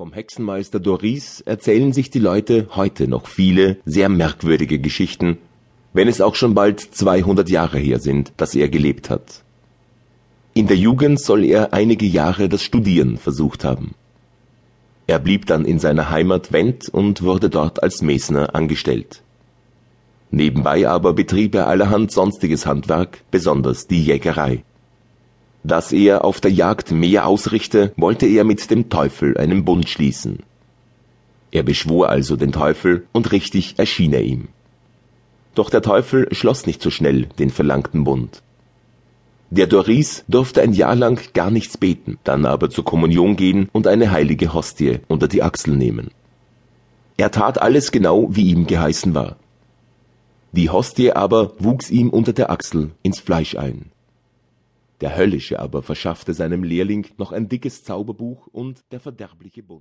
Vom Hexenmeister Doris erzählen sich die Leute heute noch viele sehr merkwürdige Geschichten, wenn es auch schon bald 200 Jahre her sind, dass er gelebt hat. In der Jugend soll er einige Jahre das Studieren versucht haben. Er blieb dann in seiner Heimat Wendt und wurde dort als Mesner angestellt. Nebenbei aber betrieb er allerhand sonstiges Handwerk, besonders die Jägerei. Dass er auf der Jagd mehr ausrichte, wollte er mit dem Teufel einen Bund schließen. Er beschwor also den Teufel, und richtig erschien er ihm. Doch der Teufel schloss nicht so schnell den verlangten Bund. Der Doris durfte ein Jahr lang gar nichts beten, dann aber zur Kommunion gehen und eine heilige Hostie unter die Achsel nehmen. Er tat alles genau, wie ihm geheißen war. Die Hostie aber wuchs ihm unter der Achsel ins Fleisch ein. Der Höllische aber verschaffte seinem Lehrling noch ein dickes Zauberbuch und der verderbliche Bund